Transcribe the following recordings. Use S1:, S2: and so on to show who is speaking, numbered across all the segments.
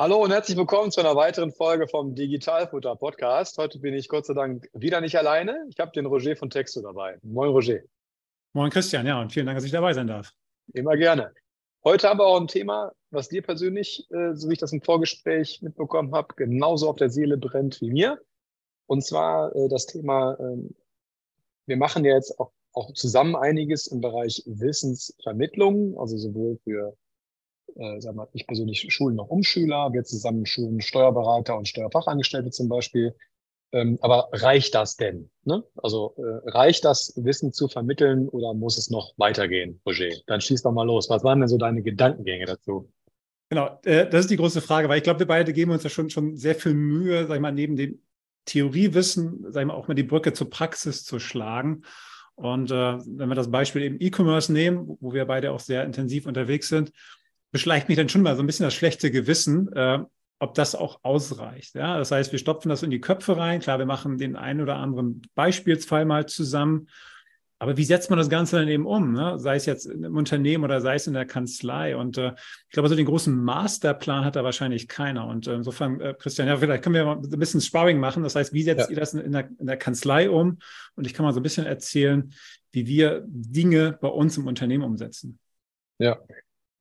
S1: Hallo und herzlich willkommen zu einer weiteren Folge vom Digitalfutter Podcast. Heute bin ich Gott sei Dank wieder nicht alleine. Ich habe den Roger von Texto dabei. Moin Roger.
S2: Moin Christian, ja, und vielen Dank, dass ich dabei sein darf.
S1: Immer gerne. Heute haben wir auch ein Thema, was dir persönlich, äh, so wie ich das im Vorgespräch mitbekommen habe, genauso auf der Seele brennt wie mir. Und zwar äh, das Thema, äh, wir machen ja jetzt auch, auch zusammen einiges im Bereich Wissensvermittlung, also sowohl für äh, sagen wir, ich persönlich schulen noch Umschüler, wir zusammen schulen Steuerberater und Steuerfachangestellte zum Beispiel. Ähm, aber reicht das denn? Ne? Also äh, reicht das Wissen zu vermitteln oder muss es noch weitergehen, Roger? Dann schieß doch mal los. Was waren denn so deine Gedankengänge dazu?
S2: Genau, äh, das ist die große Frage, weil ich glaube, wir beide geben uns ja schon, schon sehr viel Mühe, sag ich mal, neben dem Theoriewissen, sag ich mal, auch mal die Brücke zur Praxis zu schlagen. Und äh, wenn wir das Beispiel eben E-Commerce nehmen, wo wir beide auch sehr intensiv unterwegs sind, beschleicht mich dann schon mal so ein bisschen das schlechte Gewissen, äh, ob das auch ausreicht. Ja? Das heißt, wir stopfen das in die Köpfe rein. Klar, wir machen den einen oder anderen Beispielsfall mal zusammen. Aber wie setzt man das Ganze dann eben um? Ne? Sei es jetzt im Unternehmen oder sei es in der Kanzlei. Und äh, ich glaube, so den großen Masterplan hat da wahrscheinlich keiner. Und äh, insofern, äh, Christian, ja, vielleicht können wir mal ein bisschen Sparring machen. Das heißt, wie setzt ja. ihr das in der, in der Kanzlei um? Und ich kann mal so ein bisschen erzählen, wie wir Dinge bei uns im Unternehmen umsetzen.
S1: Ja,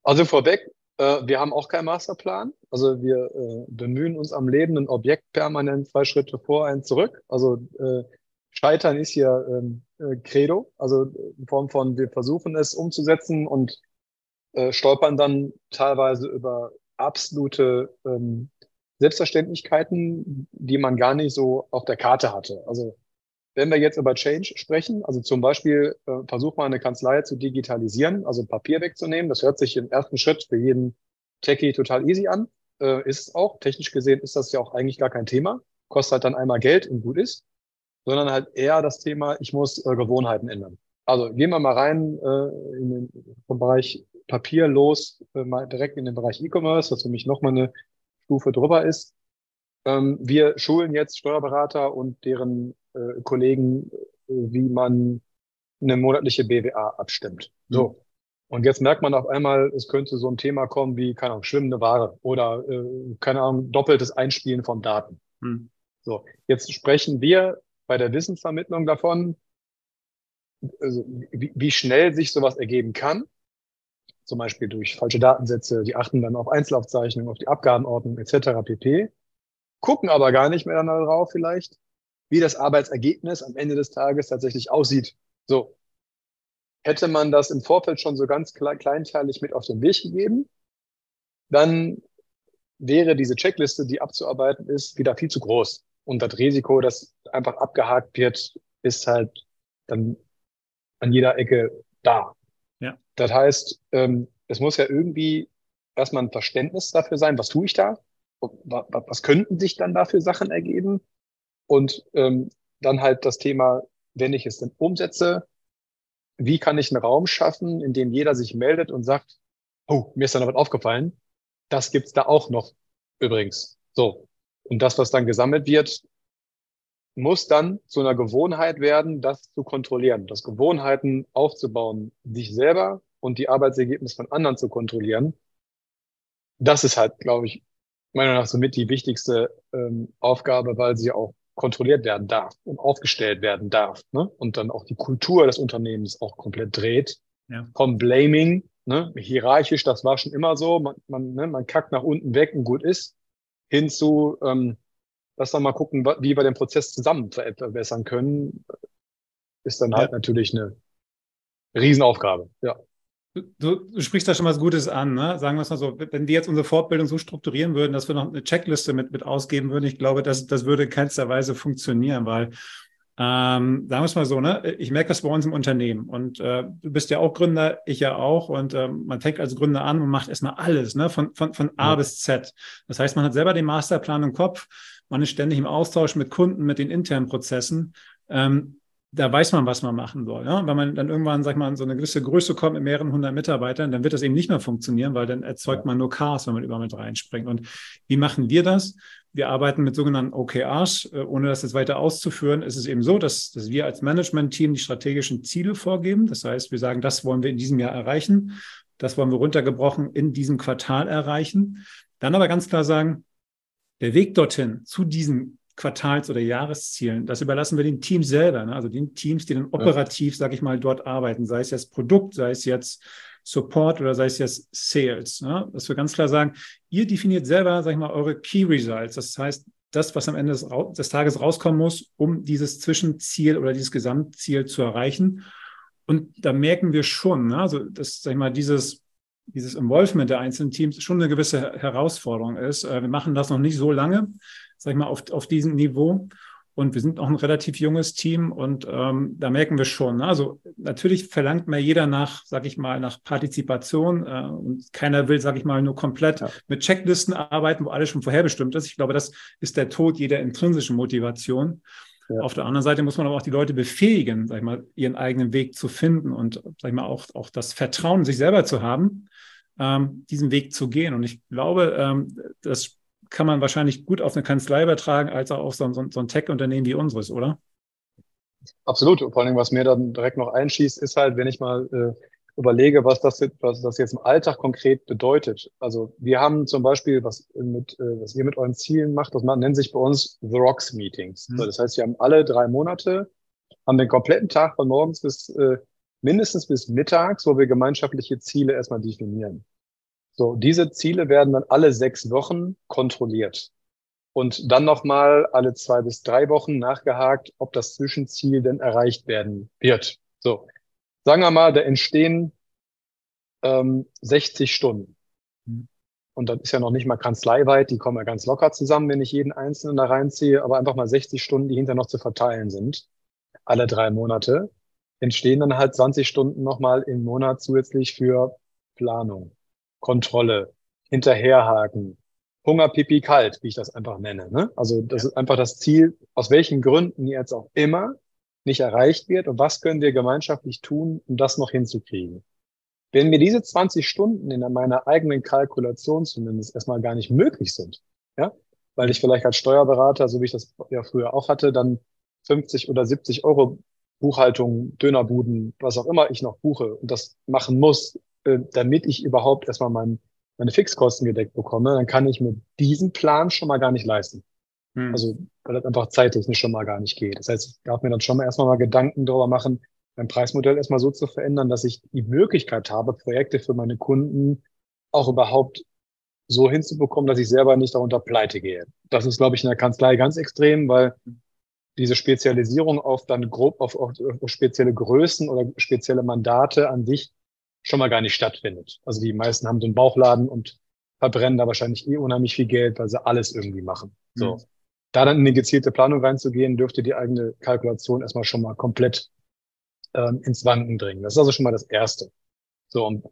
S1: also vorweg, äh, wir haben auch keinen Masterplan. Also wir äh, bemühen uns am lebenden Objekt permanent zwei Schritte vor, ein zurück. Also äh, Scheitern ist hier ähm, äh, Credo, also in Form von, wir versuchen es umzusetzen und äh, stolpern dann teilweise über absolute ähm, Selbstverständlichkeiten, die man gar nicht so auf der Karte hatte. Also wenn wir jetzt über Change sprechen, also zum Beispiel äh, versuch mal eine Kanzlei zu digitalisieren, also Papier wegzunehmen, das hört sich im ersten Schritt für jeden Techie total easy an, äh, ist es auch. Technisch gesehen ist das ja auch eigentlich gar kein Thema, kostet halt dann einmal Geld und gut ist, sondern halt eher das Thema, ich muss äh, Gewohnheiten ändern. Also gehen wir mal rein äh, in den, vom Bereich Papier los, äh, mal direkt in den Bereich E-Commerce, was für mich nochmal eine Stufe drüber ist. Ähm, wir schulen jetzt Steuerberater und deren äh, Kollegen, wie man eine monatliche BWA abstimmt. So. Mhm. Und jetzt merkt man auf einmal, es könnte so ein Thema kommen wie, keine Ahnung, schwimmende Ware oder, äh, keine Ahnung, doppeltes Einspielen von Daten. Mhm. So. Jetzt sprechen wir bei der Wissensvermittlung davon, also wie, wie schnell sich sowas ergeben kann. Zum Beispiel durch falsche Datensätze, die achten dann auf Einzelaufzeichnungen, auf die Abgabenordnung etc. pp. Gucken aber gar nicht mehr darauf vielleicht, wie das Arbeitsergebnis am Ende des Tages tatsächlich aussieht. So. Hätte man das im Vorfeld schon so ganz kleinteilig mit auf den Weg gegeben, dann wäre diese Checkliste, die abzuarbeiten ist, wieder viel zu groß. Und das Risiko, dass einfach abgehakt wird, ist halt dann an jeder Ecke da. Ja. Das heißt, ähm, es muss ja irgendwie erstmal ein Verständnis dafür sein, was tue ich da? Was könnten sich dann dafür Sachen ergeben? Und ähm, dann halt das Thema, wenn ich es denn umsetze, wie kann ich einen Raum schaffen, in dem jeder sich meldet und sagt, oh, mir ist da noch was aufgefallen. Das gibt's da auch noch übrigens. So. Und das, was dann gesammelt wird, muss dann zu einer Gewohnheit werden, das zu kontrollieren, das Gewohnheiten aufzubauen, sich selber und die Arbeitsergebnisse von anderen zu kontrollieren. Das ist halt, glaube ich, meiner Meinung nach somit die wichtigste ähm, Aufgabe, weil sie auch kontrolliert werden darf und aufgestellt werden darf. Ne? Und dann auch die Kultur des Unternehmens auch komplett dreht. Ja. Vom Blaming, ne? hierarchisch, das war schon immer so, man, man, ne? man kackt nach unten weg und gut ist, hin zu, ähm, lass doch mal gucken, wie wir den Prozess zusammen verbessern können, ist dann ja. halt natürlich eine Riesenaufgabe. Ja.
S2: Du, du, sprichst da schon was Gutes an, ne? Sagen wir es mal so, wenn wir jetzt unsere Fortbildung so strukturieren würden, dass wir noch eine Checkliste mit, mit ausgeben würden, ich glaube, das, das würde in keinster Weise funktionieren, weil Ähm, sagen wir es mal so, ne? Ich merke das bei uns im Unternehmen und äh, du bist ja auch Gründer, ich ja auch und ähm, man fängt als Gründer an und macht erstmal alles, ne? Von, von, von A ja. bis Z. Das heißt, man hat selber den Masterplan im Kopf, man ist ständig im Austausch mit Kunden, mit den internen Prozessen. Ähm, da weiß man, was man machen soll. Ja? Wenn man dann irgendwann, sag ich mal, so eine gewisse Größe kommt mit mehreren hundert Mitarbeitern, dann wird das eben nicht mehr funktionieren, weil dann erzeugt man nur Chaos, wenn man überall mit reinspringt. Und wie machen wir das? Wir arbeiten mit sogenannten OKRs. Äh, ohne das jetzt weiter auszuführen, ist es eben so, dass, dass wir als Management-Team die strategischen Ziele vorgeben. Das heißt, wir sagen, das wollen wir in diesem Jahr erreichen. Das wollen wir runtergebrochen in diesem Quartal erreichen. Dann aber ganz klar sagen, der Weg dorthin zu diesen Quartals- oder Jahreszielen, das überlassen wir den Teams selber, ne? also den Teams, die dann operativ, ja. sage ich mal, dort arbeiten, sei es jetzt Produkt, sei es jetzt Support oder sei es jetzt Sales. Ne? Dass wir ganz klar sagen, ihr definiert selber, sage ich mal, eure Key Results. Das heißt, das, was am Ende des, des Tages rauskommen muss, um dieses Zwischenziel oder dieses Gesamtziel zu erreichen. Und da merken wir schon, ne? also dass, sag ich mal, dieses dieses Involvement der einzelnen Teams schon eine gewisse Herausforderung ist. Äh, wir machen das noch nicht so lange sag ich mal, auf, auf diesem Niveau. Und wir sind auch ein relativ junges Team und ähm, da merken wir schon. Ne? Also natürlich verlangt mir jeder nach, sag ich mal, nach Partizipation äh, und keiner will, sag ich mal, nur komplett ja. mit Checklisten arbeiten, wo alles schon vorherbestimmt ist. Ich glaube, das ist der Tod jeder intrinsischen Motivation. Ja. Auf der anderen Seite muss man aber auch die Leute befähigen, sag ich mal, ihren eigenen Weg zu finden und, sag ich mal, auch, auch das Vertrauen sich selber zu haben, ähm, diesen Weg zu gehen. Und ich glaube, ähm, das kann man wahrscheinlich gut auf eine Kanzlei übertragen, als auch auf so, so, so ein Tech-Unternehmen wie unseres, oder?
S1: Absolut. Vor allem, was mir dann direkt noch einschießt, ist halt, wenn ich mal äh, überlege, was das, was das jetzt im Alltag konkret bedeutet. Also wir haben zum Beispiel, was mit, äh, was ihr mit euren Zielen macht, das nennt sich bei uns The Rocks Meetings. Mhm. So, das heißt, wir haben alle drei Monate, haben den kompletten Tag von morgens bis äh, mindestens bis mittags, wo wir gemeinschaftliche Ziele erstmal definieren. So, diese Ziele werden dann alle sechs Wochen kontrolliert und dann nochmal alle zwei bis drei Wochen nachgehakt, ob das Zwischenziel denn erreicht werden wird. So, sagen wir mal, da entstehen ähm, 60 Stunden. Und das ist ja noch nicht mal kanzleiweit, die kommen ja ganz locker zusammen, wenn ich jeden Einzelnen da reinziehe, aber einfach mal 60 Stunden, die hinter noch zu verteilen sind, alle drei Monate, entstehen dann halt 20 Stunden nochmal im Monat zusätzlich für Planung. Kontrolle, hinterherhaken, Hunger, Pipi, kalt, wie ich das einfach nenne. Ne? Also das ja. ist einfach das Ziel, aus welchen Gründen jetzt auch immer nicht erreicht wird und was können wir gemeinschaftlich tun, um das noch hinzukriegen. Wenn mir diese 20 Stunden in meiner eigenen Kalkulation zumindest erstmal gar nicht möglich sind, ja, weil ich vielleicht als Steuerberater, so wie ich das ja früher auch hatte, dann 50 oder 70 Euro Buchhaltung, Dönerbuden, was auch immer ich noch buche und das machen muss, äh, damit ich überhaupt erstmal mein, meine Fixkosten gedeckt bekomme, dann kann ich mir diesen Plan schon mal gar nicht leisten. Hm. Also, weil das einfach zeittechnisch schon mal gar nicht geht. Das heißt, ich darf mir dann schon mal erstmal mal Gedanken darüber machen, mein Preismodell erstmal so zu verändern, dass ich die Möglichkeit habe, Projekte für meine Kunden auch überhaupt so hinzubekommen, dass ich selber nicht darunter pleite gehe. Das ist, glaube ich, in der Kanzlei ganz extrem, weil diese Spezialisierung auf dann grob auf, auf, auf spezielle Größen oder spezielle Mandate an sich schon mal gar nicht stattfindet. Also die meisten haben so einen Bauchladen und verbrennen da wahrscheinlich eh unheimlich viel Geld, weil sie alles irgendwie machen. So. Mhm. Da dann in eine gezielte Planung reinzugehen, dürfte die eigene Kalkulation erstmal schon mal komplett ähm, ins Wanken bringen. Das ist also schon mal das Erste. So, und,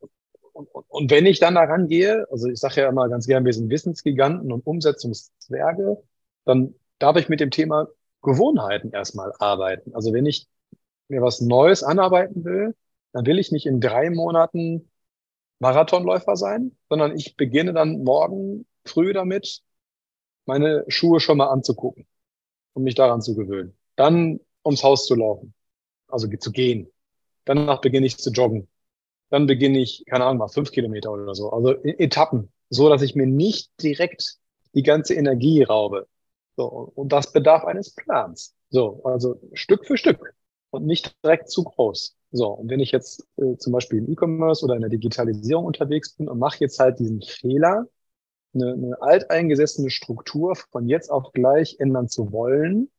S1: und, und wenn ich dann da rangehe, also ich sage ja immer ganz gern, wir sind Wissensgiganten und Umsetzungszwerge, dann darf ich mit dem Thema Gewohnheiten erstmal arbeiten. Also wenn ich mir was Neues anarbeiten will, dann will ich nicht in drei Monaten Marathonläufer sein, sondern ich beginne dann morgen früh damit, meine Schuhe schon mal anzugucken, um mich daran zu gewöhnen. Dann ums Haus zu laufen, also zu gehen. Danach beginne ich zu joggen. Dann beginne ich, keine Ahnung, mal fünf Kilometer oder so. Also Etappen, so dass ich mir nicht direkt die ganze Energie raube. So, und das bedarf eines Plans. So, also Stück für Stück und nicht direkt zu groß. So, und wenn ich jetzt äh, zum Beispiel im E-Commerce oder in der Digitalisierung unterwegs bin und mache jetzt halt diesen Fehler, eine, eine alteingesessene Struktur von jetzt auf gleich ändern zu wollen,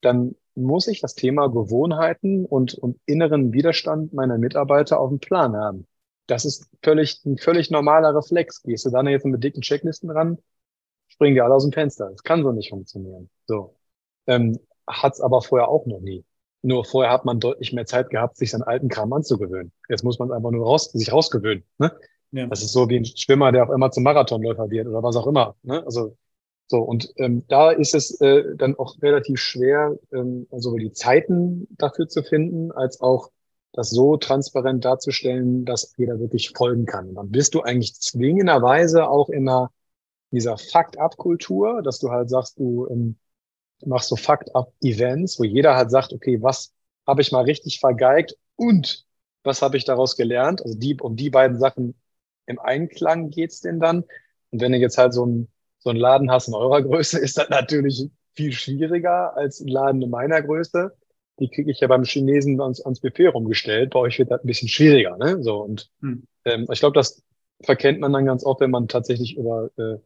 S1: dann muss ich das Thema Gewohnheiten und, und inneren Widerstand meiner Mitarbeiter auf dem Plan haben. Das ist völlig, ein völlig normaler Reflex. Gehst du dann jetzt mit dicken Checklisten ran, springen die alle aus dem Fenster. Das kann so nicht funktionieren. So. Ähm, hat es aber vorher auch noch nie. Nur vorher hat man deutlich mehr Zeit gehabt, sich seinen alten Kram anzugewöhnen. Jetzt muss man einfach nur raus, sich rausgewöhnen. Ne? Ja. Das ist so wie ein Schwimmer, der auf einmal zum Marathonläufer wird oder was auch immer. Ne? Also so, und ähm, da ist es äh, dann auch relativ schwer, ähm, sowohl die Zeiten dafür zu finden, als auch das so transparent darzustellen, dass jeder wirklich folgen kann. Und dann bist du eigentlich zwingenderweise auch in einer, dieser Fakt-Up-Kultur, dass du halt sagst, du ähm, machst so Fakt-Up-Events, wo jeder halt sagt, okay, was habe ich mal richtig vergeigt und was habe ich daraus gelernt? Also die, um die beiden Sachen im Einklang geht's denn dann. Und wenn du jetzt halt so ein so einen Laden hast in eurer Größe, ist das natürlich viel schwieriger als ein Laden in meiner Größe. Die kriege ich ja beim Chinesen ans, ans Buffet rumgestellt. Bei euch wird das ein bisschen schwieriger. Ne? So und hm. ähm, ich glaube, das verkennt man dann ganz oft, wenn man tatsächlich über äh,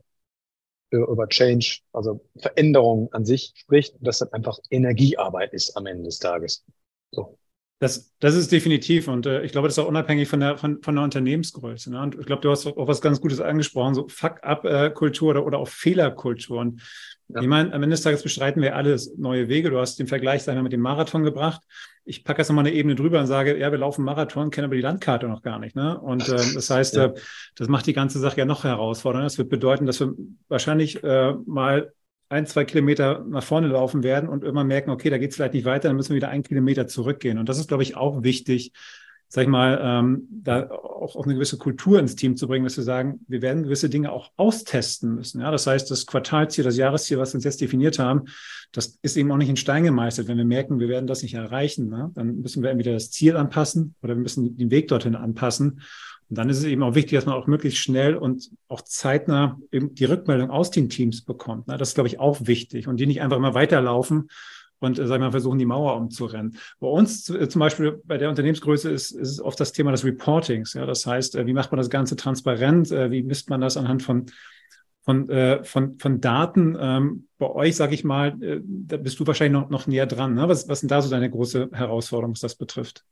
S1: über Change, also Veränderung an sich spricht, dass das einfach Energiearbeit ist am Ende des Tages. So.
S2: Das, das ist definitiv und äh, ich glaube, das ist auch unabhängig von der, von, von der Unternehmensgröße. Ne? Und ich glaube, du hast auch was ganz Gutes angesprochen, so Fuck-up-Kultur oder, oder auch Fehlerkultur. Und ja. ich meine, am Ende des Tages bestreiten wir alles neue Wege. Du hast den Vergleich sagen wir, mit dem Marathon gebracht. Ich packe jetzt nochmal eine Ebene drüber und sage, ja, wir laufen Marathon, kennen aber die Landkarte noch gar nicht. Ne? Und äh, das heißt, ja. äh, das macht die ganze Sache ja noch herausfordernder. Das wird bedeuten, dass wir wahrscheinlich äh, mal ein, zwei Kilometer nach vorne laufen werden und immer merken, okay, da geht es vielleicht nicht weiter, dann müssen wir wieder einen Kilometer zurückgehen. Und das ist, glaube ich, auch wichtig, sag ich mal, ähm, da auch, auch eine gewisse Kultur ins Team zu bringen, dass wir sagen, wir werden gewisse Dinge auch austesten müssen. Ja, das heißt, das Quartalziel, das Jahresziel, was wir uns jetzt definiert haben, das ist eben auch nicht in Stein gemeißelt. Wenn wir merken, wir werden das nicht erreichen, ne, dann müssen wir entweder das Ziel anpassen oder wir müssen den Weg dorthin anpassen. Und dann ist es eben auch wichtig, dass man auch möglichst schnell und auch zeitnah eben die Rückmeldung aus den Teams bekommt. Das ist, glaube ich, auch wichtig und die nicht einfach immer weiterlaufen und, äh, sagen wir mal, versuchen, die Mauer umzurennen. Bei uns äh, zum Beispiel bei der Unternehmensgröße ist, ist es oft das Thema des Reportings. Ja, das heißt, äh, wie macht man das Ganze transparent? Wie misst man das anhand von von, äh, von, von Daten. Ähm, bei euch, sage ich mal, äh, da bist du wahrscheinlich noch, noch näher dran. Ne? Was, was sind da so deine große Herausforderung, was das betrifft?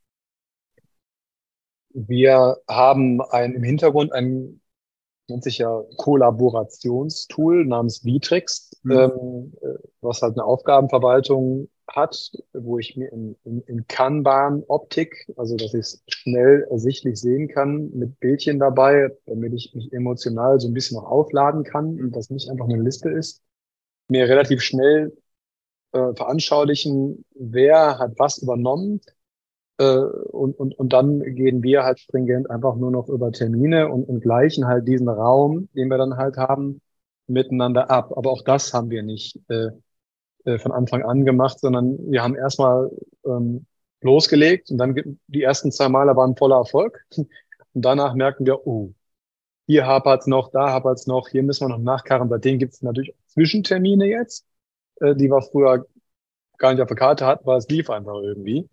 S1: Wir haben ein, im Hintergrund ein, nennt sich ja Kollaborationstool namens Vitrix, mhm. ähm, was halt eine Aufgabenverwaltung hat, wo ich mir in, in, in Kanban-Optik, also dass ich es schnell ersichtlich sehen kann, mit Bildchen dabei, damit ich mich emotional so ein bisschen noch aufladen kann und das nicht einfach eine Liste ist, mir relativ schnell äh, veranschaulichen, wer hat was übernommen, äh, und, und, und dann gehen wir halt stringent einfach nur noch über Termine und, und gleichen halt diesen Raum, den wir dann halt haben, miteinander ab. Aber auch das haben wir nicht äh, äh, von Anfang an gemacht, sondern wir haben erstmal ähm, losgelegt und dann die ersten zwei Male waren voller Erfolg. Und danach merken wir, oh, hier hapert's noch, da hapert's noch, hier müssen wir noch nachkarren. Bei denen gibt's natürlich Zwischentermine jetzt, äh, die wir früher gar nicht auf der Karte hatten, weil es lief einfach irgendwie.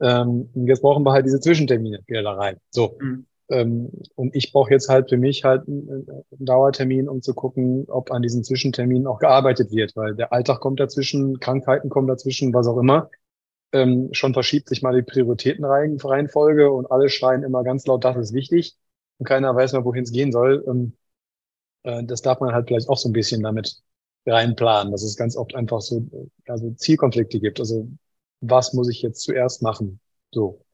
S1: Ähm, jetzt brauchen wir halt diese Zwischentermine wieder da rein. So. Mhm. Ähm, und ich brauche jetzt halt für mich halt einen, einen Dauertermin, um zu gucken, ob an diesen Zwischenterminen auch gearbeitet wird, weil der Alltag kommt dazwischen, Krankheiten kommen dazwischen, was auch immer. Ähm, schon verschiebt sich mal die Prioritätenreihenfolge und alle schreien immer ganz laut, das ist wichtig. Und keiner weiß mehr, wohin es gehen soll. Ähm, äh, das darf man halt vielleicht auch so ein bisschen damit reinplanen, dass es ganz oft einfach so also Zielkonflikte gibt. Also was muss ich jetzt zuerst machen? So.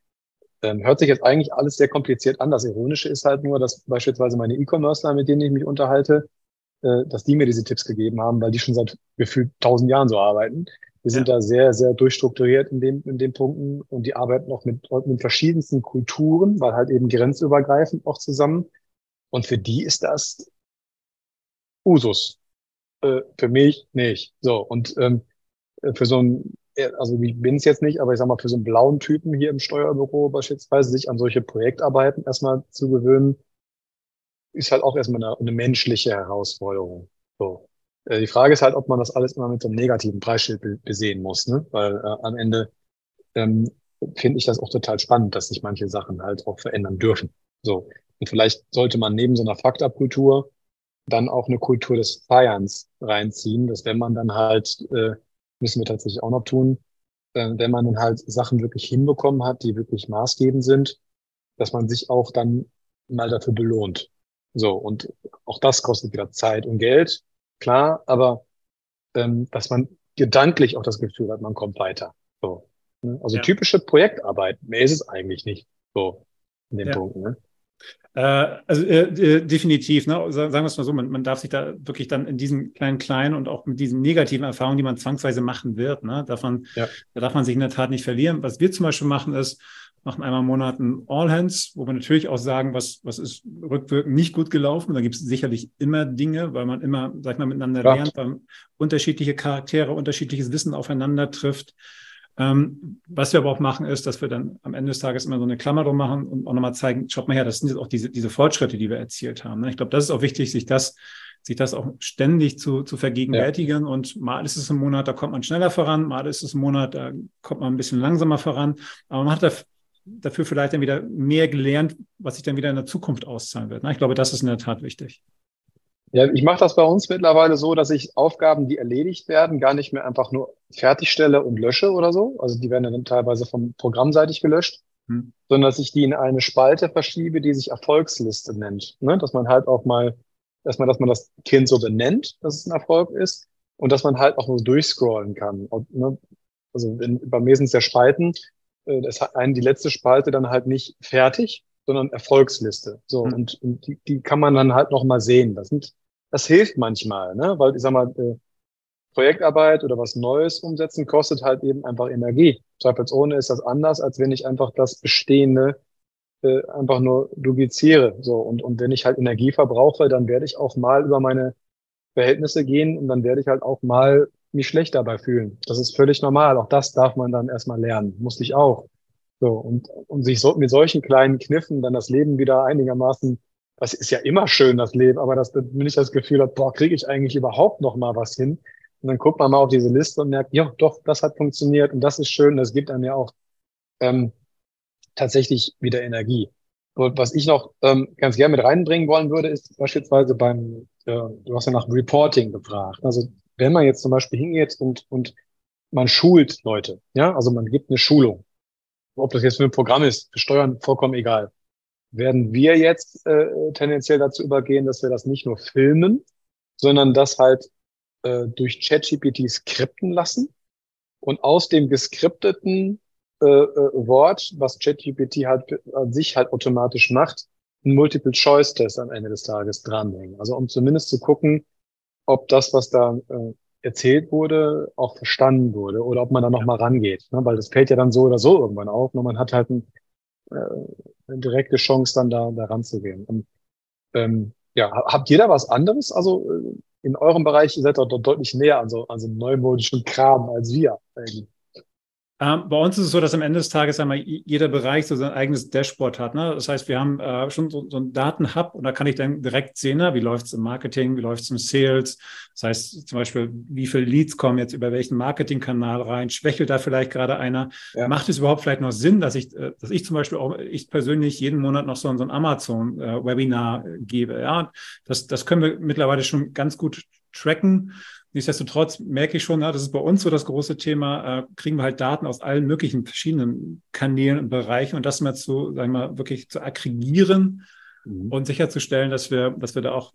S1: Ähm, hört sich jetzt eigentlich alles sehr kompliziert an. Das Ironische ist halt nur, dass beispielsweise meine E-Commercer, mit denen ich mich unterhalte, äh, dass die mir diese Tipps gegeben haben, weil die schon seit gefühlt tausend Jahren so arbeiten. Wir sind ja. da sehr, sehr durchstrukturiert in dem, in den Punkten und die arbeiten auch mit, mit verschiedensten Kulturen, weil halt eben grenzübergreifend auch zusammen. Und für die ist das Usus. Äh, für mich nicht. So. Und ähm, für so ein also ich bin es jetzt nicht, aber ich sag mal, für so einen blauen Typen hier im Steuerbüro beispielsweise, sich an solche Projektarbeiten erstmal zu gewöhnen, ist halt auch erstmal eine, eine menschliche Herausforderung. So. Äh, die Frage ist halt, ob man das alles immer mit so einem negativen Preisschild besehen muss, ne? Weil äh, am Ende ähm, finde ich das auch total spannend, dass sich manche Sachen halt auch verändern dürfen. So. Und vielleicht sollte man neben so einer Faktabkultur dann auch eine Kultur des Feierns reinziehen, dass wenn man dann halt äh, müssen wir tatsächlich auch noch tun, äh, wenn man dann halt Sachen wirklich hinbekommen hat, die wirklich maßgebend sind, dass man sich auch dann mal dafür belohnt. So, und auch das kostet wieder Zeit und Geld, klar, aber ähm, dass man gedanklich auch das Gefühl hat, man kommt weiter. So. Ne? Also ja. typische Projektarbeit. Mehr ist es eigentlich nicht. So in dem ja. Punkt. Ne?
S2: Äh, also äh, äh, definitiv, ne? sagen wir es mal so, man, man, darf sich da wirklich dann in diesen kleinen, kleinen und auch mit diesen negativen Erfahrungen, die man zwangsweise machen wird, ne? man, ja. da darf man sich in der Tat nicht verlieren. Was wir zum Beispiel machen ist, machen einmal im Monat ein All Hands, wo wir natürlich auch sagen, was, was ist rückwirkend nicht gut gelaufen. Da gibt es sicherlich immer Dinge, weil man immer, sag ich mal, miteinander ja. lernt, weil unterschiedliche Charaktere, unterschiedliches Wissen aufeinander trifft. Ähm, was wir aber auch machen, ist, dass wir dann am Ende des Tages immer so eine Klammer drum machen und auch nochmal zeigen, schaut mal her, das sind jetzt auch diese, diese Fortschritte, die wir erzielt haben. Ne? Ich glaube, das ist auch wichtig, sich das, sich das auch ständig zu, zu vergegenwärtigen. Ja. Und mal ist es im Monat, da kommt man schneller voran, mal ist es im Monat, da kommt man ein bisschen langsamer voran. Aber man hat da dafür vielleicht dann wieder mehr gelernt, was sich dann wieder in der Zukunft auszahlen wird. Ne? Ich glaube, das ist in der Tat wichtig.
S1: Ja, ich mache das bei uns mittlerweile so, dass ich Aufgaben, die erledigt werden, gar nicht mehr einfach nur fertigstelle und lösche oder so. Also die werden dann teilweise vom programmseitig gelöscht, hm. sondern dass ich die in eine Spalte verschiebe, die sich Erfolgsliste nennt. Ne? Dass man halt auch mal, erstmal, dass man das Kind so benennt, dass es ein Erfolg ist und dass man halt auch nur durchscrollen kann. Und, ne? Also in, bei mir sind es ja Spalten. Äh, das hat einen die letzte Spalte dann halt nicht fertig, sondern Erfolgsliste. So, mhm. und, und die, die kann man dann halt noch mal sehen. Das sind, das hilft manchmal, ne? Weil ich sag mal, äh, Projektarbeit oder was Neues umsetzen kostet halt eben einfach Energie. Zweifelsohne ist das anders, als wenn ich einfach das Bestehende äh, einfach nur dupliziere. So, und, und wenn ich halt Energie verbrauche, dann werde ich auch mal über meine Verhältnisse gehen und dann werde ich halt auch mal mich schlecht dabei fühlen. Das ist völlig normal. Auch das darf man dann erstmal lernen. Musste ich auch. So, und, und sich so, mit solchen kleinen Kniffen dann das Leben wieder einigermaßen, das ist ja immer schön, das Leben, aber das, wenn ich das Gefühl habe, boah, kriege ich eigentlich überhaupt noch mal was hin? Und dann guckt man mal auf diese Liste und merkt, ja, doch, das hat funktioniert und das ist schön, das gibt einem ja auch ähm, tatsächlich wieder Energie. Und was ich noch ähm, ganz gerne mit reinbringen wollen würde, ist beispielsweise beim, äh, du hast ja nach Reporting gefragt. Also wenn man jetzt zum Beispiel hingeht und, und man schult Leute, ja, also man gibt eine Schulung, ob das jetzt für ein Programm ist, für Steuern vollkommen egal. Werden wir jetzt äh, tendenziell dazu übergehen, dass wir das nicht nur filmen, sondern das halt äh, durch ChatGPT skripten lassen und aus dem geskripteten äh, äh, Wort, was ChatGPT halt an sich halt automatisch macht, ein Multiple-Choice-Test am Ende des Tages dranhängen. Also um zumindest zu gucken, ob das, was da äh, erzählt wurde, auch verstanden wurde oder ob man da nochmal rangeht. Ne? Weil das fällt ja dann so oder so irgendwann auf. Ne? Man hat halt ein, äh, eine direkte Chance, dann da, da ranzugehen. Und, ähm, ja, habt ihr da was anderes? Also äh, in eurem Bereich, ihr seid doch deutlich näher an so, an so neumodischen Kram als wir. Eigentlich.
S2: Ähm, bei uns ist es so, dass am Ende des Tages einmal jeder Bereich so sein eigenes Dashboard hat. Ne? Das heißt, wir haben äh, schon so, so einen Datenhub und da kann ich dann direkt sehen, ne? wie läuft es im Marketing, wie läuft es im Sales. Das heißt zum Beispiel, wie viele Leads kommen jetzt über welchen Marketingkanal rein? Schwächelt da vielleicht gerade einer? Ja. Macht es überhaupt vielleicht noch Sinn, dass ich, äh, dass ich zum Beispiel auch, ich persönlich jeden Monat noch so, so ein Amazon-Webinar äh, gebe? Ja, das, das können wir mittlerweile schon ganz gut tracken. Nichtsdestotrotz merke ich schon, das ist bei uns so das große Thema, äh, kriegen wir halt Daten aus allen möglichen verschiedenen Kanälen und Bereichen und das mal zu, sagen wir mal, wirklich zu aggregieren mhm. und sicherzustellen, dass wir, dass wir da auch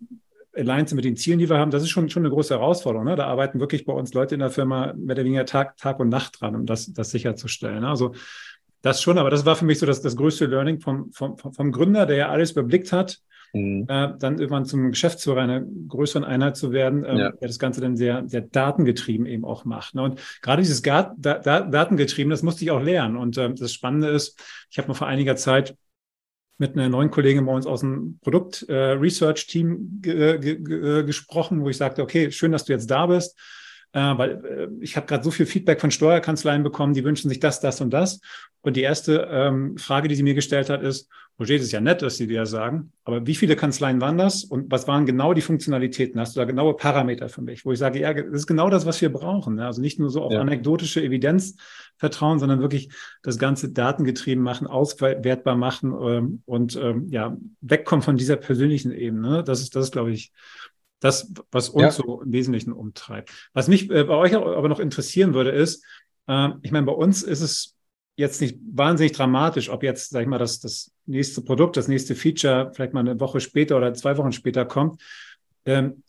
S2: aligned sind mit den Zielen, die wir haben, das ist schon, schon eine große Herausforderung. Ne? Da arbeiten wirklich bei uns Leute in der Firma mehr oder weniger Tag, Tag und Nacht dran, um das, das sicherzustellen. Ne? Also das schon, aber das war für mich so das, das größte Learning vom, vom, vom Gründer, der ja alles überblickt hat, mhm. äh, dann irgendwann zum Geschäftsführer einer größeren Einheit zu werden, äh, ja. der das Ganze dann sehr, sehr datengetrieben eben auch macht. Ne? Und gerade dieses da da datengetrieben, das musste ich auch lernen. Und äh, das Spannende ist, ich habe mal vor einiger Zeit mit einer neuen Kollegin bei uns aus dem Produkt-Research-Team äh, äh, gesprochen, wo ich sagte, okay, schön, dass du jetzt da bist äh, weil äh, ich habe gerade so viel Feedback von Steuerkanzleien bekommen, die wünschen sich das, das und das. Und die erste ähm, Frage, die sie mir gestellt hat, ist, Roger, das ist ja nett, dass Sie dir das sagen, aber wie viele Kanzleien waren das und was waren genau die Funktionalitäten? Hast du da genaue Parameter für mich, wo ich sage, ja, das ist genau das, was wir brauchen. Ne? Also nicht nur so auf ja. anekdotische Evidenz vertrauen, sondern wirklich das Ganze datengetrieben machen, auswertbar machen ähm, und ähm, ja, wegkommen von dieser persönlichen Ebene. Ne? Das ist, das ist, glaube ich, das, was uns ja. so im Wesentlichen umtreibt. Was mich äh, bei euch aber noch interessieren würde, ist, äh, ich meine, bei uns ist es jetzt nicht wahnsinnig dramatisch, ob jetzt, sag ich mal, das, das nächste Produkt, das nächste Feature vielleicht mal eine Woche später oder zwei Wochen später kommt. Ähm,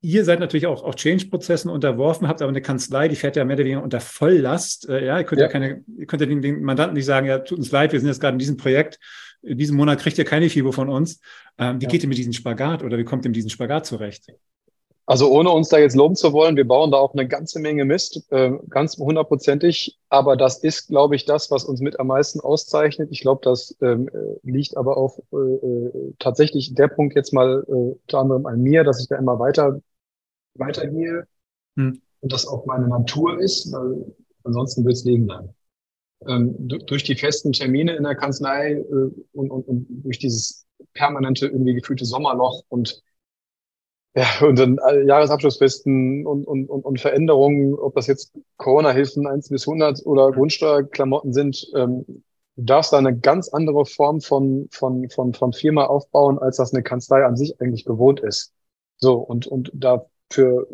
S2: Ihr seid natürlich auch, auch Change-Prozessen unterworfen, habt aber eine Kanzlei, die fährt ja mehr oder weniger unter Volllast. Äh, ja, ihr könnt ja, ja keine, ihr könnt ja den, den, Mandanten nicht sagen, ja, tut uns leid, wir sind jetzt gerade in diesem Projekt, in diesem Monat kriegt ihr keine FIBO von uns. Ähm, wie ja. geht ihr mit diesem Spagat oder wie kommt ihr mit diesem Spagat zurecht?
S1: Also ohne uns da jetzt loben zu wollen, wir bauen da auch eine ganze Menge Mist, äh, ganz hundertprozentig. Aber das ist, glaube ich, das, was uns mit am meisten auszeichnet. Ich glaube, das ähm, äh, liegt aber auch äh, äh, tatsächlich der Punkt jetzt mal äh, unter anderem an mir, dass ich da immer weiter weitergehe hm. und das auch meine Natur ist, weil ansonsten wird es liegen bleiben. Ähm, durch die festen Termine in der Kanzlei äh, und, und, und durch dieses permanente irgendwie gefühlte Sommerloch und ja, und dann Jahresabschlussfesten und, und, und, und Veränderungen, ob das jetzt Corona-Hilfen 1 bis 100 oder Grundsteuerklamotten sind, ähm, du darfst da eine ganz andere Form von, von, von, von Firma aufbauen, als das eine Kanzlei an sich eigentlich gewohnt ist. So, und, und dafür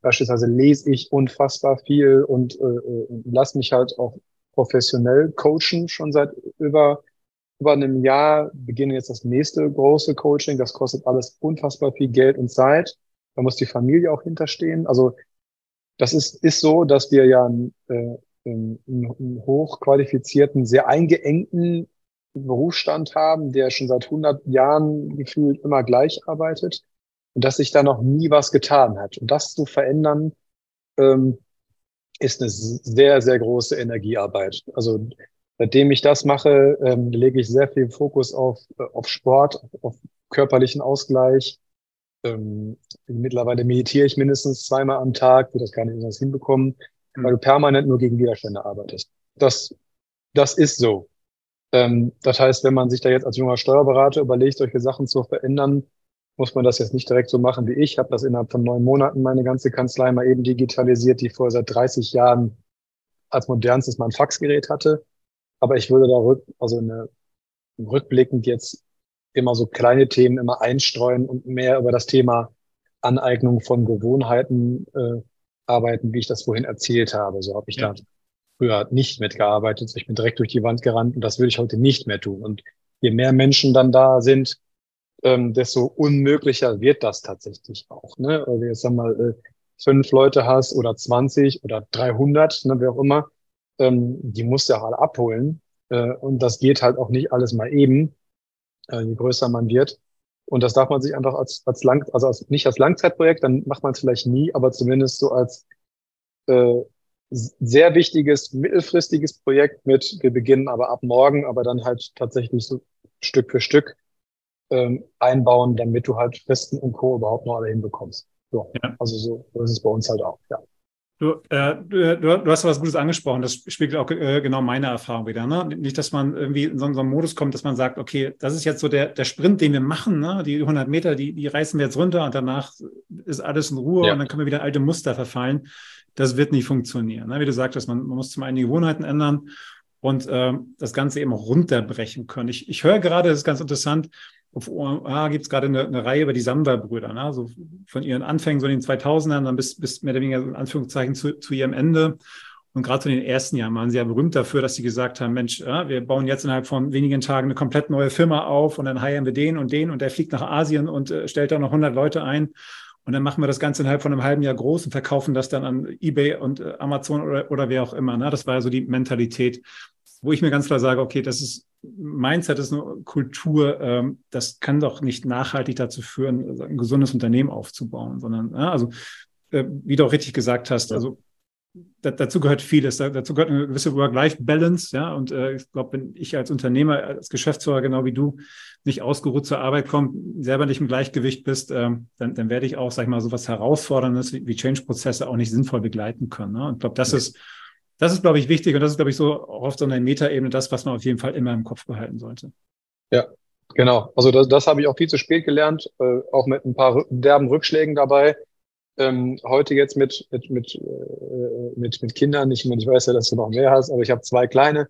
S1: beispielsweise lese ich unfassbar viel und äh, äh lass mich halt auch professionell coachen, schon seit über über einem Jahr beginne jetzt das nächste große Coaching. Das kostet alles unfassbar viel Geld und Zeit. Da muss die Familie auch hinterstehen. Also das ist, ist so, dass wir ja einen, äh, einen, einen hochqualifizierten, sehr eingeengten Berufsstand haben, der schon seit 100 Jahren gefühlt immer gleich arbeitet und dass sich da noch nie was getan hat. Und das zu verändern, ähm, ist eine sehr, sehr große Energiearbeit. Also Seitdem ich das mache, ähm, lege ich sehr viel Fokus auf, äh, auf Sport, auf körperlichen Ausgleich. Ähm, mittlerweile meditiere ich mindestens zweimal am Tag, will das gar nicht anders hinbekommen, mhm. weil du permanent nur gegen Widerstände arbeitest. Das, das ist so. Ähm, das heißt, wenn man sich da jetzt als junger Steuerberater überlegt, solche Sachen zu verändern, muss man das jetzt nicht direkt so machen wie ich. Ich habe das innerhalb von neun Monaten meine ganze Kanzlei mal eben digitalisiert, die vorher seit 30 Jahren als modernstes mein Faxgerät hatte. Aber ich würde da rück, also eine, rückblickend jetzt immer so kleine Themen immer einstreuen und mehr über das Thema Aneignung von Gewohnheiten äh, arbeiten, wie ich das vorhin erzählt habe. So habe ich ja. da früher nicht mitgearbeitet. Ich bin direkt durch die Wand gerannt und das würde ich heute nicht mehr tun. Und je mehr Menschen dann da sind, ähm, desto unmöglicher wird das tatsächlich auch. Ne? Also jetzt sag mal, äh, fünf Leute hast oder 20 oder 300, ne, wie auch immer, ähm, die musst du ja alle abholen. Äh, und das geht halt auch nicht alles mal eben, äh, je größer man wird. Und das darf man sich einfach als, als lang, also als, nicht als Langzeitprojekt, dann macht man es vielleicht nie, aber zumindest so als äh, sehr wichtiges, mittelfristiges Projekt mit, wir beginnen aber ab morgen, aber dann halt tatsächlich so Stück für Stück ähm, einbauen, damit du halt Fristen und Co. überhaupt noch alle hinbekommst. So, ja. Also so, so ist es bei uns halt auch, ja.
S2: Du, äh, du, du, hast was Gutes angesprochen. Das spiegelt auch äh, genau meine Erfahrung wieder. Ne? Nicht, dass man irgendwie in so, so einen Modus kommt, dass man sagt, okay, das ist jetzt so der, der Sprint, den wir machen. Ne? Die 100 Meter, die, die reißen wir jetzt runter und danach ist alles in Ruhe ja. und dann können wir wieder alte Muster verfallen. Das wird nicht funktionieren. Ne? Wie du sagtest, man, man muss zum einen die Gewohnheiten ändern und äh, das Ganze eben auch runterbrechen können. Ich, ich höre gerade, das ist ganz interessant, auf OMA gibt es gerade eine, eine, Reihe über die Samwer-Brüder, ne? so von ihren Anfängen so in den 2000ern dann bis, bis mehr oder weniger in Anführungszeichen zu, zu ihrem Ende. Und gerade so in den ersten Jahren waren sie ja berühmt dafür, dass sie gesagt haben, Mensch, ja, wir bauen jetzt innerhalb von wenigen Tagen eine komplett neue Firma auf und dann heiern wir den und den und der fliegt nach Asien und äh, stellt da noch 100 Leute ein. Und dann machen wir das Ganze innerhalb von einem halben Jahr groß und verkaufen das dann an eBay und äh, Amazon oder, oder wer auch immer. Ne? Das war ja so die Mentalität, wo ich mir ganz klar sage, okay, das ist Mindset ist eine Kultur, ähm, das kann doch nicht nachhaltig dazu führen, ein gesundes Unternehmen aufzubauen, sondern, also, äh, wie du auch richtig gesagt hast, also dazu gehört vieles. dazu gehört eine gewisse Work-Life-Balance, ja. Und äh, ich glaube, wenn ich als Unternehmer, als Geschäftsführer, genau wie du, nicht ausgeruht zur Arbeit komme, selber nicht im Gleichgewicht bist, ähm, dann, dann werde ich auch, sag ich mal, so was Herausforderndes wie, wie Change-Prozesse auch nicht sinnvoll begleiten können. Ne? Und ich glaube, das ja. ist das ist, glaube ich, wichtig und das ist, glaube ich, so auch auf so einer Metaebene das, was man auf jeden Fall immer im Kopf behalten sollte.
S1: Ja, genau. Also das, das habe ich auch viel zu spät gelernt, äh, auch mit ein paar derben Rückschlägen dabei. Ähm, heute jetzt mit mit mit äh, mit mit Kindern. Ich meine, ich weiß ja, dass du noch mehr hast, aber ich habe zwei kleine.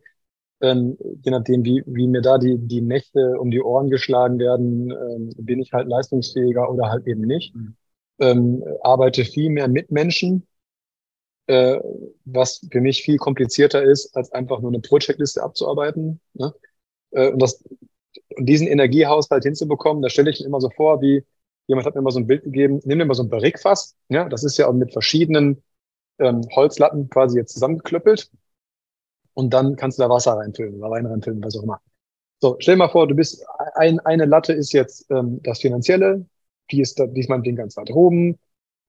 S1: Ähm, je nachdem, wie wie mir da die die Nächte um die Ohren geschlagen werden, ähm, bin ich halt leistungsfähiger oder halt eben nicht. Mhm. Ähm, arbeite viel mehr mit Menschen, äh, was für mich viel komplizierter ist, als einfach nur eine Pro-Checkliste abzuarbeiten. Ne? Äh, und, das, und diesen Energiehaushalt hinzubekommen, da stelle ich mir immer so vor, wie jemand hat mir mal so ein Bild gegeben, nimm dir mal so ein Barrikfass, ja, das ist ja auch mit verschiedenen ähm, Holzlatten quasi jetzt zusammengeklöppelt und dann kannst du da Wasser reinfüllen oder Wein reinfüllen, was auch immer. So, stell dir mal vor, du bist, ein, eine Latte ist jetzt ähm, das Finanzielle, die ist, da, die ist meinetwegen ganz weit oben,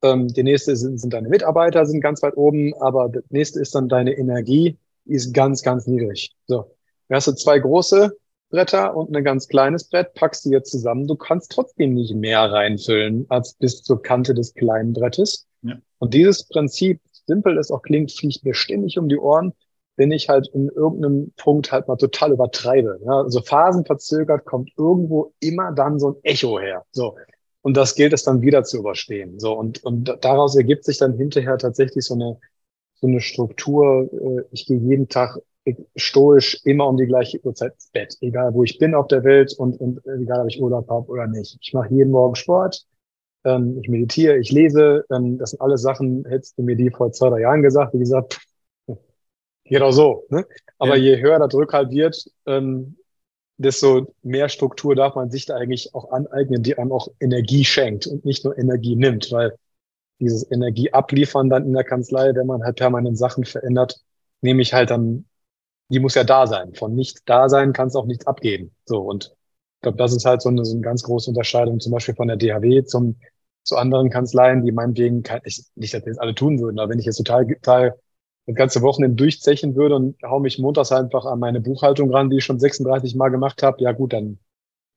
S1: ähm, die nächste sind, sind deine Mitarbeiter, sind ganz weit oben, aber das nächste ist dann deine Energie, die ist ganz, ganz niedrig. So, da hast du zwei große Bretter und ein ganz kleines Brett, packst die jetzt zusammen. Du kannst trotzdem nicht mehr reinfüllen als bis zur Kante des kleinen Brettes. Ja. Und dieses Prinzip, simpel es auch klingt, fliegt mir ständig um die Ohren, wenn ich halt in irgendeinem Punkt halt mal total übertreibe. Ja, also phasenverzögert kommt irgendwo immer dann so ein Echo her. So. Und das gilt es dann wieder zu überstehen. So. Und, und daraus ergibt sich dann hinterher tatsächlich so eine, so eine Struktur. Äh, ich gehe jeden Tag stoisch immer um die gleiche Uhrzeit ins Bett, egal wo ich bin auf der Welt und, und egal ob ich Urlaub habe oder nicht. Ich mache jeden Morgen Sport, ähm, ich meditiere, ich lese. Ähm, das sind alles Sachen, hättest du mir die vor zwei, drei Jahren gesagt, wie gesagt, geht auch so. Ne? Aber ja. je höher der Druck halt wird, ähm, desto mehr Struktur darf man sich da eigentlich auch aneignen, die einem auch Energie schenkt und nicht nur Energie nimmt, weil dieses Energie abliefern dann in der Kanzlei, wenn man halt permanent Sachen verändert, nehme ich halt dann die muss ja da sein. Von nicht da sein kannst du auch nichts abgeben. So, und ich glaube, das ist halt so eine, so eine ganz große Unterscheidung, zum Beispiel von der DHW zum, zu anderen Kanzleien, die meinetwegen, kann, ich, nicht, dass das alle tun würden, aber wenn ich jetzt total, total das ganze Wochenende durchzechen würde und hau mich montags einfach an meine Buchhaltung ran, die ich schon 36 Mal gemacht habe, ja gut, dann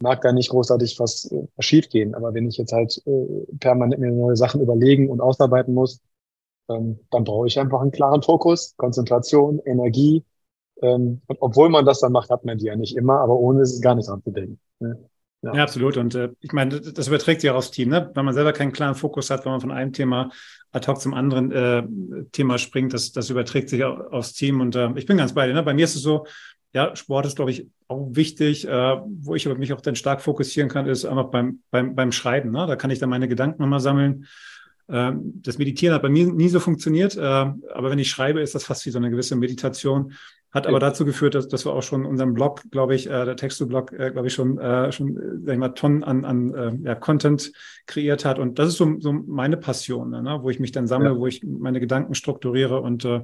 S1: mag da nicht großartig was, äh, was schief gehen. Aber wenn ich jetzt halt äh, permanent mir neue Sachen überlegen und ausarbeiten muss, ähm, dann brauche ich einfach einen klaren Fokus, Konzentration, Energie ähm, und obwohl man das dann macht, hat man die ja nicht immer, aber ohne ist es gar nicht dran zu denken. Ne?
S2: Ja. ja. absolut. Und äh, ich meine, das überträgt sich auch aufs Team, ne? Wenn man selber keinen klaren Fokus hat, wenn man von einem Thema ad hoc zum anderen äh, Thema springt, das, das überträgt sich auch aufs Team. Und äh, ich bin ganz bei dir. Ne? Bei mir ist es so, ja, Sport ist, glaube ich, auch wichtig. Äh, wo ich mich auch dann stark fokussieren kann, ist einfach beim, beim, beim Schreiben. Ne? Da kann ich dann meine Gedanken nochmal sammeln. Ähm, das Meditieren hat bei mir nie so funktioniert, äh, aber wenn ich schreibe, ist das fast wie so eine gewisse Meditation. Hat aber dazu geführt, dass, dass wir auch schon unseren Blog, glaube ich, äh, der Texto-Blog, äh, glaube ich, schon, äh, schon äh, sag ich mal, Tonnen an, an äh, ja, Content kreiert hat. Und das ist so, so meine Passion, ne, wo ich mich dann sammle, ja. wo ich meine Gedanken strukturiere. Und äh,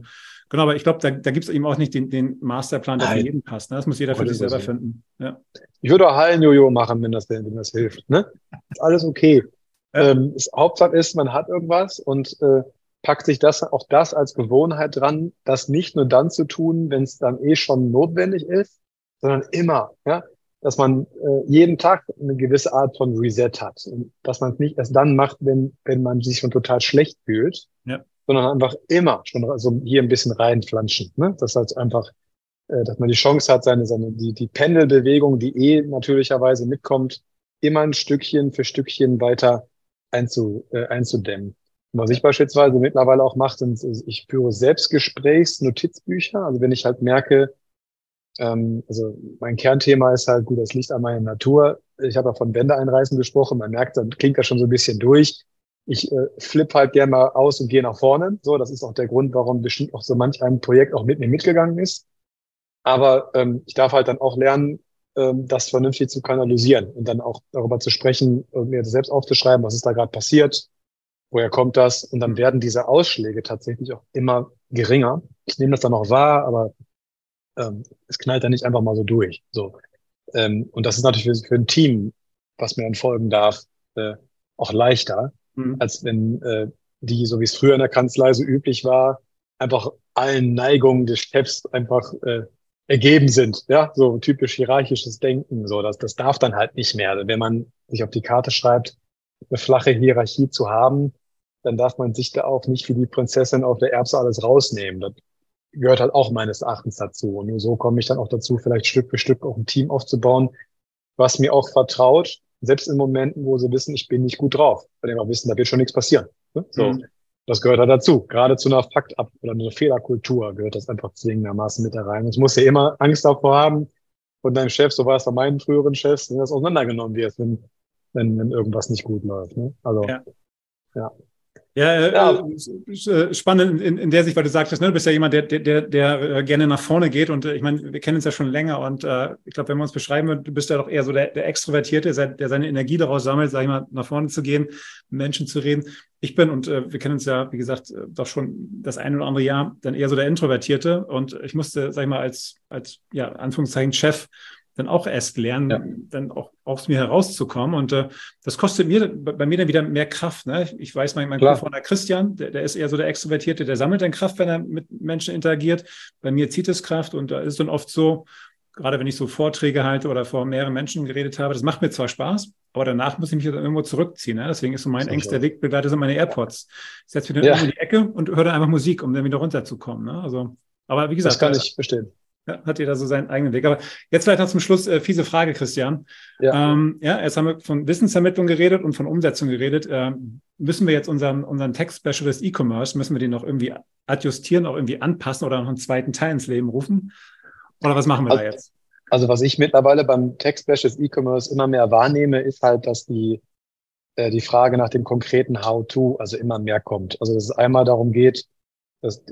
S2: genau, aber ich glaube, da, da gibt es eben auch nicht den, den Masterplan, der Nein. für jeden passt. Ne? Das muss jeder für sich selber finden. Ja.
S1: Ich würde auch Hallen-Jojo machen, wenn das, wenn das hilft. Ne? Ist alles okay. Ja. Ähm, das Hauptsache ist, man hat irgendwas und äh, packt sich das auch das als Gewohnheit dran, das nicht nur dann zu tun, wenn es dann eh schon notwendig ist, sondern immer, ja, dass man äh, jeden Tag eine gewisse Art von Reset hat und dass man es nicht erst dann macht, wenn wenn man sich schon total schlecht fühlt, ja. sondern einfach immer schon also hier ein bisschen reinflanschen, ne? Das heißt einfach, äh, dass man die Chance hat, seine seine die die Pendelbewegung, die eh natürlicherweise mitkommt, immer ein Stückchen für Stückchen weiter einzu, äh, einzudämmen. Was ich beispielsweise mittlerweile auch mache, sind, ich führe Selbstgesprächs-Notizbücher. Also wenn ich halt merke, ähm, also mein Kernthema ist halt gut, das Licht an meiner Natur. Ich habe ja von Wände einreißen gesprochen. Man merkt, dann klingt das schon so ein bisschen durch. Ich äh, flippe halt gerne mal aus und gehe nach vorne. So, das ist auch der Grund, warum bestimmt auch so manch ein Projekt auch mit mir mitgegangen ist. Aber ähm, ich darf halt dann auch lernen, ähm, das vernünftig zu kanalisieren und dann auch darüber zu sprechen mir selbst aufzuschreiben, was ist da gerade passiert, woher kommt das? Und dann werden diese Ausschläge tatsächlich auch immer geringer. Ich nehme das dann auch wahr, aber ähm, es knallt dann nicht einfach mal so durch. So. Ähm, und das ist natürlich für, für ein Team, was mir dann folgen darf, äh, auch leichter, mhm. als wenn äh, die, so wie es früher in der Kanzlei so üblich war, einfach allen Neigungen des Chefs einfach äh, ergeben sind. Ja, so typisch hierarchisches Denken. So, das, das darf dann halt nicht mehr. Wenn man sich auf die Karte schreibt, eine flache Hierarchie zu haben, dann darf man sich da auch nicht wie die Prinzessin auf der Erbse alles rausnehmen. Das gehört halt auch meines Erachtens dazu. Und nur so komme ich dann auch dazu, vielleicht Stück für Stück auch ein Team aufzubauen, was mir auch vertraut, selbst in Momenten, wo sie wissen, ich bin nicht gut drauf, weil die auch wissen, da wird schon nichts passieren. Ne? So. Mhm. Das gehört da dazu. Gerade zu einer Fakt-Ab- oder einer Fehlerkultur gehört das einfach zwingendermaßen mit da rein. Es muss ja immer Angst davor haben, von deinem Chef, so war es bei meinen früheren Chefs, wenn das auseinandergenommen wird, wenn wenn, wenn irgendwas nicht gut läuft. Ne? Also, ja. ja.
S2: Ja, äh, ja. Äh, spannend in, in der Sicht, weil du sagtest, ne, du bist ja jemand, der, der, der äh, gerne nach vorne geht und ich meine, wir kennen uns ja schon länger und äh, ich glaube, wenn wir uns beschreiben würden, du bist ja doch eher so der, der Extrovertierte, der seine Energie daraus sammelt, sag ich mal, nach vorne zu gehen, Menschen zu reden. Ich bin, und äh, wir kennen uns ja, wie gesagt, doch schon das ein oder andere Jahr, dann eher so der Introvertierte und ich musste, sag ich mal, als, als ja, Anführungszeichen Chef dann auch erst lernen, ja. dann auch aus mir herauszukommen. Und äh, das kostet mir bei mir dann wieder mehr Kraft. Ne? Ich weiß, mein, mein Co-Founder Christian, der, der ist eher so der Extrovertierte, der sammelt dann Kraft, wenn er mit Menschen interagiert. Bei mir zieht es Kraft und da ist es dann oft so, gerade wenn ich so Vorträge halte oder vor mehreren Menschen geredet habe, das macht mir zwar Spaß, aber danach muss ich mich dann irgendwo zurückziehen. Ne? Deswegen ist so mein engster Wegbegleiter sind meine AirPods. Ich setze mich dann ja. in die Ecke und höre dann einfach Musik, um dann wieder runterzukommen. Ne? Also, aber wie gesagt.
S1: Das kann ich verstehen.
S2: Ja, hat jeder so seinen eigenen Weg. Aber jetzt vielleicht noch zum Schluss äh, fiese Frage, Christian. Ja. Ähm, ja, jetzt haben wir von Wissensvermittlung geredet und von Umsetzung geredet. Ähm, müssen wir jetzt unseren, unseren Tech-Specialist E-Commerce, müssen wir den noch irgendwie adjustieren, auch irgendwie anpassen oder noch einen zweiten Teil ins Leben rufen? Oder was machen wir
S1: also,
S2: da jetzt?
S1: Also was ich mittlerweile beim Tech-Specialist E-Commerce immer mehr wahrnehme, ist halt, dass die, äh, die Frage nach dem konkreten How-To also immer mehr kommt. Also dass es einmal darum geht, dass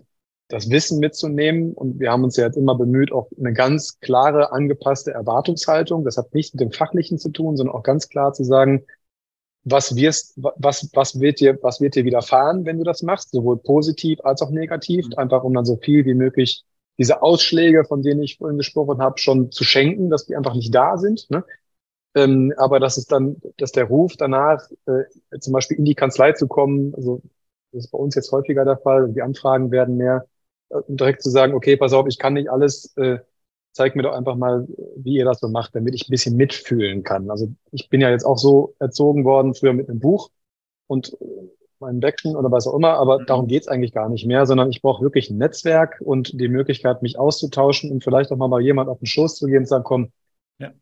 S1: das Wissen mitzunehmen. Und wir haben uns ja jetzt immer bemüht, auch eine ganz klare, angepasste Erwartungshaltung. Das hat nicht mit dem Fachlichen zu tun, sondern auch ganz klar zu sagen, was wirst, was, was wird dir, was wird dir widerfahren, wenn du das machst, sowohl positiv als auch negativ, mhm. einfach um dann so viel wie möglich diese Ausschläge, von denen ich vorhin gesprochen habe, schon zu schenken, dass die einfach nicht da sind. Ne? Ähm, aber dass es dann, dass der Ruf danach, äh, zum Beispiel in die Kanzlei zu kommen, also das ist bei uns jetzt häufiger der Fall, die Anfragen werden mehr, direkt zu sagen, okay, pass auf, ich kann nicht alles, äh, zeig mir doch einfach mal, wie ihr das so macht, damit ich ein bisschen mitfühlen kann. Also ich bin ja jetzt auch so erzogen worden, früher mit einem Buch und äh, meinem Backchen oder was auch immer, aber mhm. darum geht's eigentlich gar nicht mehr, sondern ich brauche wirklich ein Netzwerk und die Möglichkeit, mich auszutauschen und vielleicht auch mal mal jemand auf den Schoß zu gehen und sagen, komm, ja.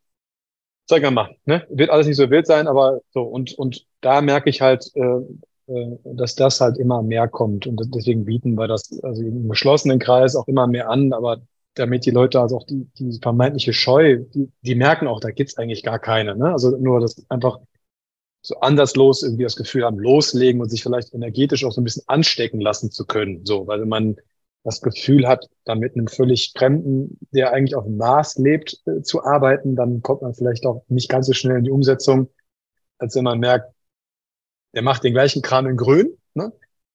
S1: zeig mal, ne? Wird alles nicht so wild sein, aber so, und, und da merke ich halt, äh, äh, dass das halt immer mehr kommt. Und deswegen bieten wir das also im geschlossenen Kreis auch immer mehr an, aber damit die Leute also auch die, die vermeintliche Scheu, die, die merken auch, da gibt's eigentlich gar keine. Ne? Also nur das einfach so anderslos irgendwie das Gefühl haben, loslegen und sich vielleicht energetisch auch so ein bisschen anstecken lassen zu können. So, weil man das Gefühl hat, da mit einem völlig Fremden, der eigentlich auf dem Mars lebt, äh, zu arbeiten, dann kommt man vielleicht auch nicht ganz so schnell in die Umsetzung, als wenn man merkt, der macht den gleichen Kram in grün, ne?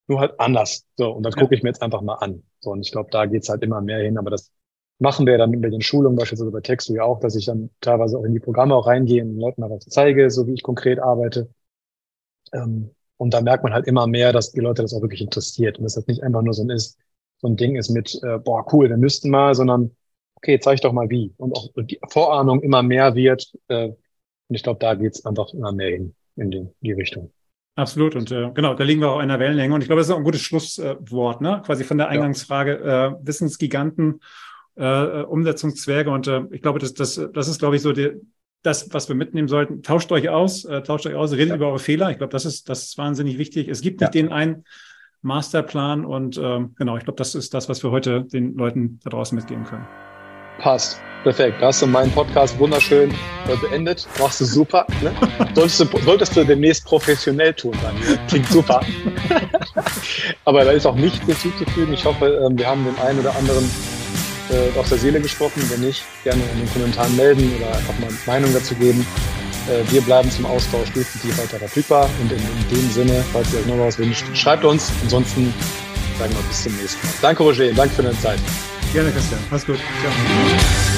S1: nur halt anders. So, und das ja. gucke ich mir jetzt einfach mal an. So, und ich glaube, da geht's halt immer mehr hin, aber das machen wir dann mit den Schulungen, beispielsweise bei Textu ja auch, dass ich dann teilweise auch in die Programme auch reingehe und den Leuten mal was zeige, so wie ich konkret arbeite. Ähm, und da merkt man halt immer mehr, dass die Leute das auch wirklich interessiert und dass das nicht einfach nur so ein ist, so ein Ding ist mit, äh, boah, cool, wir müssten mal, sondern okay, zeig doch mal wie. Und auch die Vorahnung immer mehr wird. Äh, und ich glaube, da geht's einfach immer mehr hin in die, die Richtung.
S2: Absolut. Und äh, genau, da liegen wir auch in der Wellenlänge. Und ich glaube, das ist auch ein gutes Schlusswort, ne? Quasi von der Eingangsfrage, äh, Wissensgiganten, äh, Umsetzungszwerge. Und äh, ich glaube, das, das, das ist, glaube ich, so die, das, was wir mitnehmen sollten. Tauscht euch aus, äh, tauscht euch aus, redet ja. über eure Fehler. Ich glaube, das ist, das ist wahnsinnig wichtig. Es gibt nicht ja. den einen Masterplan und ähm, genau, ich glaube, das ist das, was wir heute den Leuten da draußen mitgeben können.
S1: Passt. Perfekt. Da hast du meinen Podcast wunderschön beendet. Machst du super. Ne? Solltest, du, solltest du demnächst professionell tun dann. Klingt super. Aber da ist auch nichts hinzuzufügen. Ich hoffe, ähm, wir haben den einen oder anderen äh, aus der Seele gesprochen. Wenn nicht, gerne in den Kommentaren melden oder einfach mal Meinung dazu geben. Äh, wir bleiben zum Austausch definitiv weiter verfügbar. Und in, in dem Sinne, falls ihr euch noch was wünscht, schreibt uns. Ansonsten sagen wir bis zum nächsten Mal. Danke, Roger. Danke für deine Zeit.
S2: Gerne, Christian. Mach's gut. Ciao.